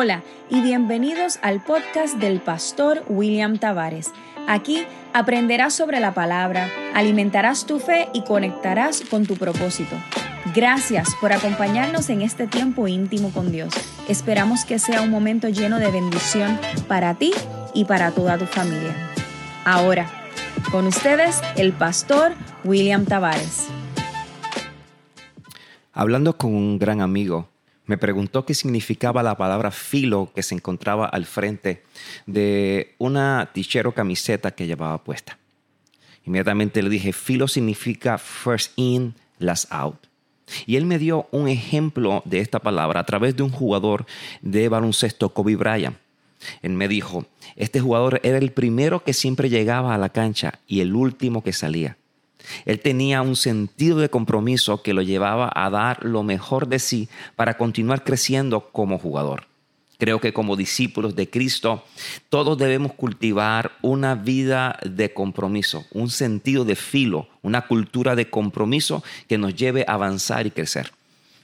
Hola y bienvenidos al podcast del pastor William Tavares. Aquí aprenderás sobre la palabra, alimentarás tu fe y conectarás con tu propósito. Gracias por acompañarnos en este tiempo íntimo con Dios. Esperamos que sea un momento lleno de bendición para ti y para toda tu familia. Ahora, con ustedes, el pastor William Tavares. Hablando con un gran amigo, me preguntó qué significaba la palabra filo que se encontraba al frente de una tichero camiseta que llevaba puesta. Inmediatamente le dije, filo significa first in, last out. Y él me dio un ejemplo de esta palabra a través de un jugador de baloncesto, Kobe Bryant. Él me dijo, este jugador era el primero que siempre llegaba a la cancha y el último que salía. Él tenía un sentido de compromiso que lo llevaba a dar lo mejor de sí para continuar creciendo como jugador. Creo que como discípulos de Cristo, todos debemos cultivar una vida de compromiso, un sentido de filo, una cultura de compromiso que nos lleve a avanzar y crecer.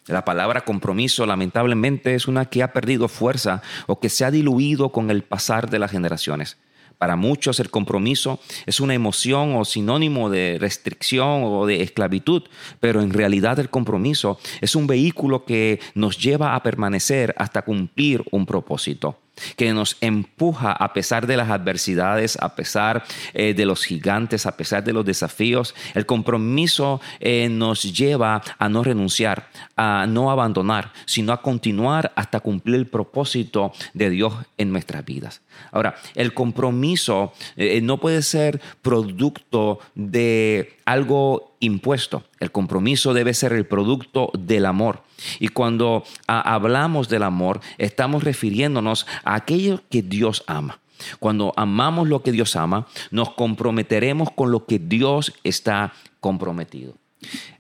La palabra compromiso lamentablemente es una que ha perdido fuerza o que se ha diluido con el pasar de las generaciones. Para muchos el compromiso es una emoción o sinónimo de restricción o de esclavitud, pero en realidad el compromiso es un vehículo que nos lleva a permanecer hasta cumplir un propósito que nos empuja a pesar de las adversidades, a pesar eh, de los gigantes, a pesar de los desafíos. El compromiso eh, nos lleva a no renunciar, a no abandonar, sino a continuar hasta cumplir el propósito de Dios en nuestras vidas. Ahora, el compromiso eh, no puede ser producto de algo impuesto. El compromiso debe ser el producto del amor. Y cuando hablamos del amor, estamos refiriéndonos a aquello que Dios ama. Cuando amamos lo que Dios ama, nos comprometeremos con lo que Dios está comprometido.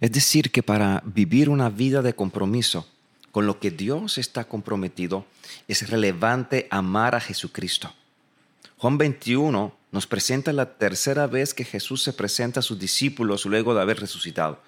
Es decir, que para vivir una vida de compromiso con lo que Dios está comprometido, es relevante amar a Jesucristo. Juan 21 nos presenta la tercera vez que Jesús se presenta a sus discípulos luego de haber resucitado.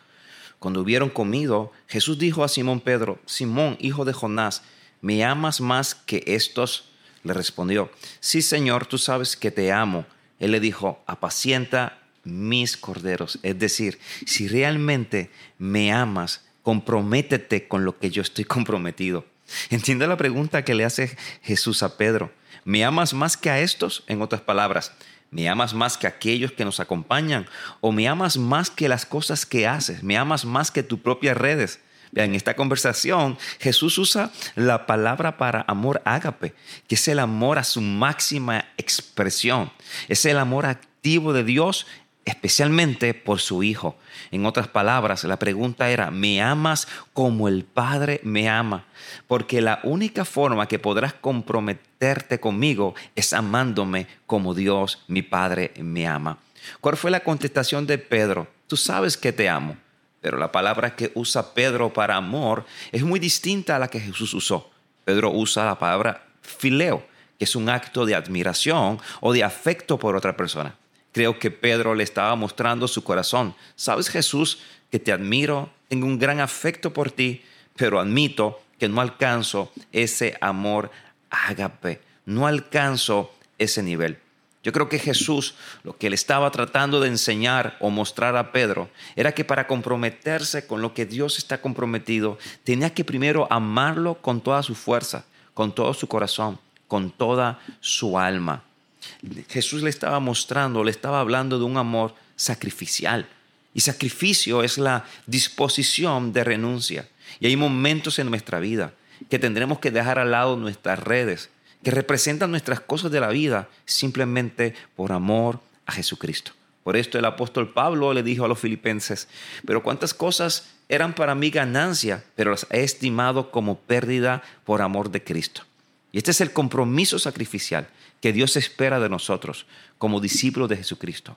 Cuando hubieron comido, Jesús dijo a Simón Pedro, Simón, hijo de Jonás, ¿me amas más que estos? Le respondió, sí Señor, tú sabes que te amo. Él le dijo, apacienta mis corderos. Es decir, si realmente me amas, comprométete con lo que yo estoy comprometido. Entiende la pregunta que le hace Jesús a Pedro. ¿Me amas más que a estos? En otras palabras, ¿me amas más que aquellos que nos acompañan? ¿O me amas más que las cosas que haces? ¿Me amas más que tus propias redes? En esta conversación Jesús usa la palabra para amor ágape, que es el amor a su máxima expresión. Es el amor activo de Dios especialmente por su Hijo. En otras palabras, la pregunta era, ¿me amas como el Padre me ama? Porque la única forma que podrás comprometerte conmigo es amándome como Dios, mi Padre, me ama. ¿Cuál fue la contestación de Pedro? Tú sabes que te amo. Pero la palabra que usa Pedro para amor es muy distinta a la que Jesús usó. Pedro usa la palabra fileo, que es un acto de admiración o de afecto por otra persona. Creo que Pedro le estaba mostrando su corazón. Sabes Jesús que te admiro, tengo un gran afecto por ti, pero admito que no alcanzo ese amor ágape, no alcanzo ese nivel. Yo creo que Jesús lo que le estaba tratando de enseñar o mostrar a Pedro era que para comprometerse con lo que Dios está comprometido, tenía que primero amarlo con toda su fuerza, con todo su corazón, con toda su alma. Jesús le estaba mostrando, le estaba hablando de un amor sacrificial. Y sacrificio es la disposición de renuncia. Y hay momentos en nuestra vida que tendremos que dejar al lado nuestras redes, que representan nuestras cosas de la vida, simplemente por amor a Jesucristo. Por esto el apóstol Pablo le dijo a los filipenses, pero cuántas cosas eran para mí ganancia, pero las he estimado como pérdida por amor de Cristo. Y este es el compromiso sacrificial que Dios espera de nosotros como discípulos de Jesucristo.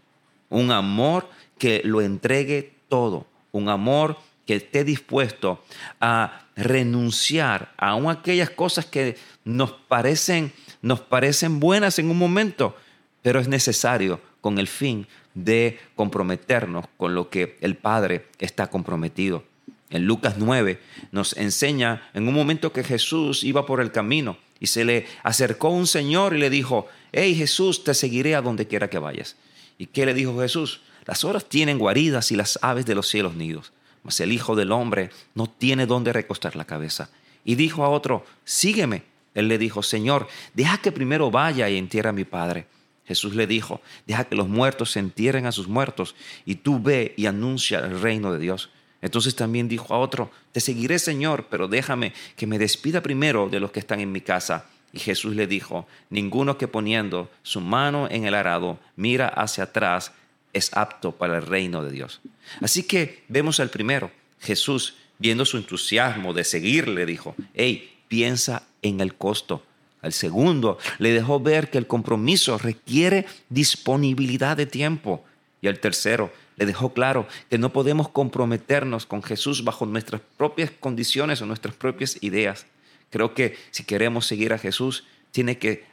Un amor que lo entregue todo, un amor que esté dispuesto a renunciar a aquellas cosas que nos parecen, nos parecen buenas en un momento, pero es necesario con el fin de comprometernos con lo que el Padre está comprometido. En Lucas 9 nos enseña en un momento que Jesús iba por el camino Y se le acercó un señor y le dijo, hey Jesús, te seguiré a donde quiera que vayas. ¿Y qué le dijo Jesús? Las horas tienen guaridas y las aves de los cielos nidos, mas el Hijo del Hombre no tiene dónde recostar la cabeza. Y dijo a otro, sígueme. Él le dijo, Señor, deja que primero vaya y entierre a mi Padre. Jesús le dijo, deja que los muertos se entierren a sus muertos, y tú ve y anuncia el reino de Dios. Entonces también dijo a otro, te seguiré Señor, pero déjame que me despida primero de los que están en mi casa. Y Jesús le dijo, ninguno que poniendo su mano en el arado mira hacia atrás es apto para el reino de Dios. Así que vemos al primero, Jesús, viendo su entusiasmo de seguirle, dijo, hey, piensa en el costo. Al segundo, le dejó ver que el compromiso requiere disponibilidad de tiempo. Y al tercero, le dejó claro que no podemos comprometernos con Jesús bajo nuestras propias condiciones o nuestras propias ideas. Creo que si queremos seguir a Jesús, tiene que,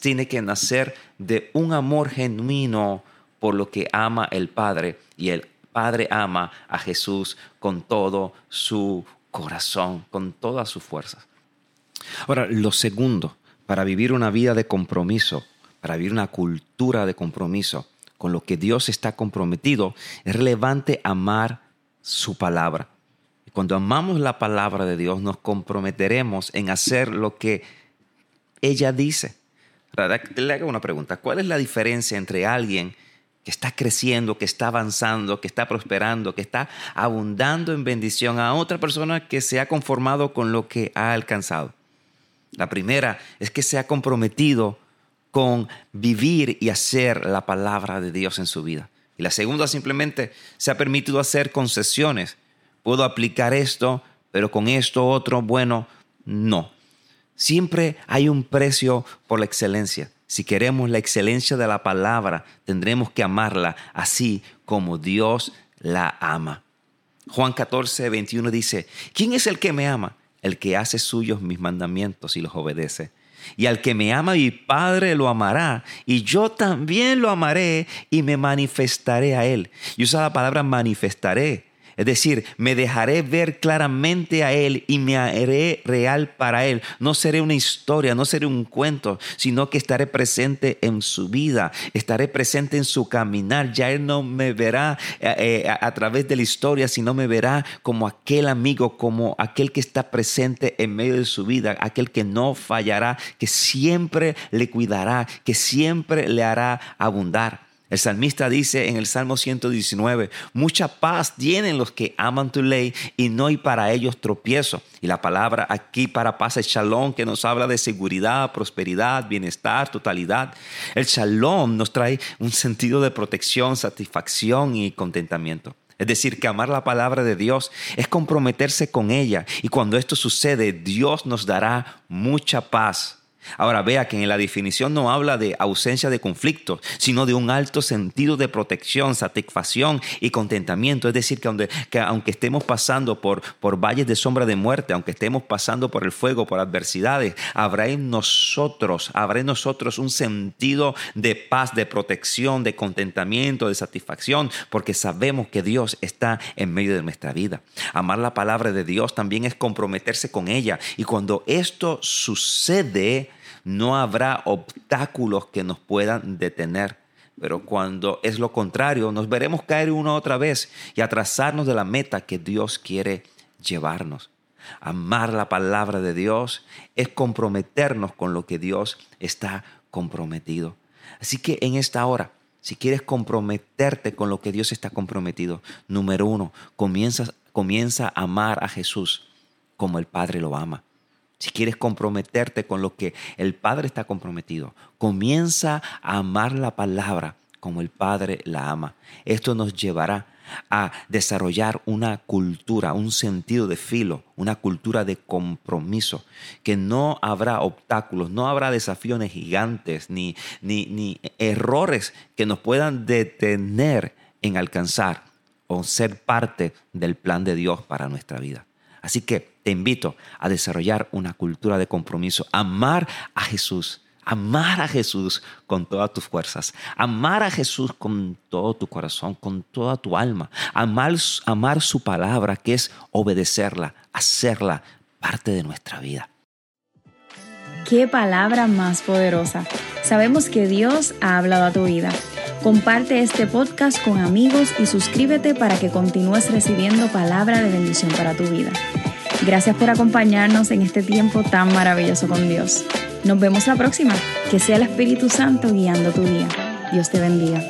tiene que nacer de un amor genuino por lo que ama el Padre y el Padre ama a Jesús con todo su corazón, con todas sus fuerzas. Ahora, lo segundo, para vivir una vida de compromiso, para vivir una cultura de compromiso, con lo que Dios está comprometido, es relevante amar su palabra. Cuando amamos la palabra de Dios, nos comprometeremos en hacer lo que ella dice. Le hago una pregunta. ¿Cuál es la diferencia entre alguien que está creciendo, que está avanzando, que está prosperando, que está abundando en bendición a otra persona que se ha conformado con lo que ha alcanzado? La primera es que se ha comprometido con vivir y hacer la palabra de Dios en su vida. Y la segunda simplemente se ha permitido hacer concesiones. Puedo aplicar esto, pero con esto otro, bueno, no. Siempre hay un precio por la excelencia. Si queremos la excelencia de la palabra, tendremos que amarla así como Dios la ama. Juan 14, 21 dice, ¿quién es el que me ama? El que hace suyos mis mandamientos y los obedece. Y al que me ama mi Padre lo amará, y yo también lo amaré y me manifestaré a él. Y usa la palabra manifestaré es decir, me dejaré ver claramente a Él y me haré real para Él. No seré una historia, no seré un cuento, sino que estaré presente en su vida, estaré presente en su caminar. Ya Él no me verá eh, eh, a, través de la historia, sino me verá como aquel amigo, como aquel que está presente en medio de su vida, aquel que no fallará, que siempre le cuidará, que siempre le hará abundar. El salmista dice en el Salmo 119, mucha paz tienen los que aman tu ley y no hay para ellos tropiezo. Y la palabra aquí para paz es shalom, que nos habla de seguridad, prosperidad, bienestar, totalidad. El shalom nos trae un sentido de protección, satisfacción y contentamiento. Es decir, que amar la palabra de Dios es comprometerse con ella. Y cuando esto sucede, Dios nos dará mucha paz Ahora vea que en la definición no habla de ausencia de conflictos, sino de un alto sentido de protección, satisfacción y contentamiento. Es decir, que aunque, estemos pasando por, por valles de sombra de muerte, aunque estemos pasando por el fuego, por adversidades, habrá en nosotros, habrá en nosotros un sentido de paz, de protección, de contentamiento, de satisfacción, porque sabemos que Dios está en medio de nuestra vida. Amar la palabra de Dios también es comprometerse con ella. Y cuando esto sucede, no habrá obstáculos que nos puedan detener. Pero cuando es lo contrario, nos veremos caer una otra vez y atrasarnos de la meta que Dios quiere llevarnos. Amar la palabra de Dios es comprometernos con lo que Dios está comprometido. Así que en esta hora, si quieres comprometerte con lo que Dios está comprometido, número uno, comienza, comienza a amar a Jesús como el Padre lo ama si quieres comprometerte con lo que el Padre está comprometido, comienza a amar la palabra como el Padre la ama. Esto nos llevará a desarrollar una cultura, un sentido de filo, una cultura de compromiso, que no habrá obstáculos, no habrá desafíos gigantes ni, ni, ni errores que nos puedan detener en alcanzar o ser parte del plan de Dios para nuestra vida. Así que te invito a desarrollar una cultura de compromiso, amar a Jesús, amar a Jesús con todas tus fuerzas, amar a Jesús con todo tu corazón, con toda tu alma, amar, amar su palabra, que es obedecerla, hacerla parte de nuestra vida. qué palabra más poderosa. Sabemos que Dios ha hablado a tu vida. Comparte este podcast con amigos y suscríbete para que continúes recibiendo palabra de bendición para tu vida. Gracias por acompañarnos en este tiempo tan maravilloso con Dios. Nos vemos la próxima. Que sea el Espíritu Santo guiando tu día. Dios te bendiga.